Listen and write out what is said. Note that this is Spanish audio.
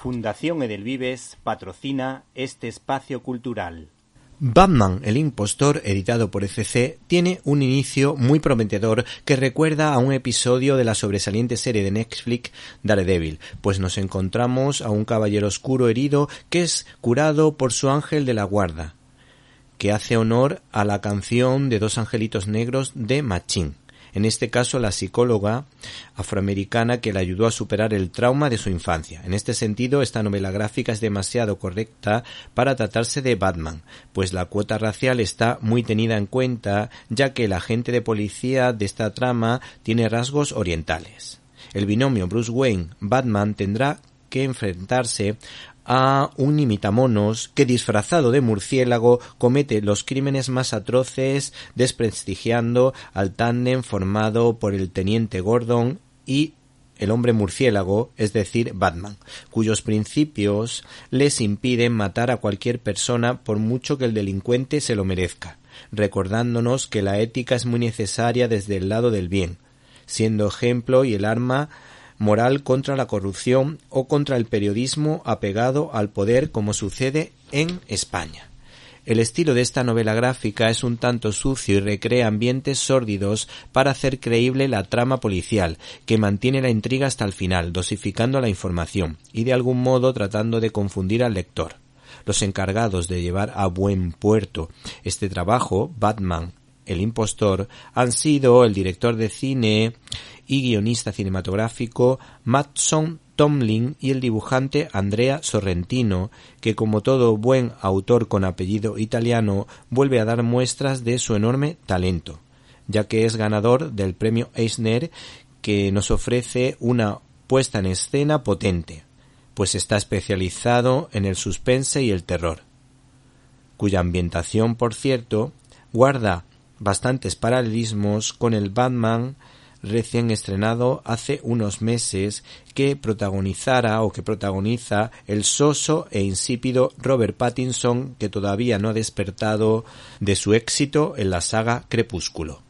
Fundación Edelvives patrocina este espacio cultural. Batman, el impostor, editado por ECC, tiene un inicio muy prometedor que recuerda a un episodio de la sobresaliente serie de Netflix Daredevil, pues nos encontramos a un caballero oscuro herido que es curado por su ángel de la guarda, que hace honor a la canción de dos angelitos negros de Machín en este caso la psicóloga afroamericana que le ayudó a superar el trauma de su infancia. En este sentido, esta novela gráfica es demasiado correcta para tratarse de Batman, pues la cuota racial está muy tenida en cuenta, ya que el agente de policía de esta trama tiene rasgos orientales. El binomio Bruce Wayne-Batman tendrá que enfrentarse a un imitamonos que disfrazado de murciélago comete los crímenes más atroces desprestigiando al tándem formado por el teniente Gordon y el hombre murciélago, es decir, Batman, cuyos principios les impiden matar a cualquier persona por mucho que el delincuente se lo merezca, recordándonos que la ética es muy necesaria desde el lado del bien, siendo ejemplo y el arma moral contra la corrupción o contra el periodismo apegado al poder como sucede en España. El estilo de esta novela gráfica es un tanto sucio y recrea ambientes sórdidos para hacer creíble la trama policial, que mantiene la intriga hasta el final, dosificando la información y de algún modo tratando de confundir al lector. Los encargados de llevar a buen puerto este trabajo, Batman, el impostor, han sido el director de cine y guionista cinematográfico Matson Tomlin y el dibujante Andrea Sorrentino, que como todo buen autor con apellido italiano vuelve a dar muestras de su enorme talento, ya que es ganador del premio Eisner que nos ofrece una puesta en escena potente, pues está especializado en el suspense y el terror, cuya ambientación, por cierto, guarda bastantes paralelismos con el Batman recién estrenado hace unos meses que protagonizara o que protagoniza el soso e insípido Robert Pattinson que todavía no ha despertado de su éxito en la saga Crepúsculo.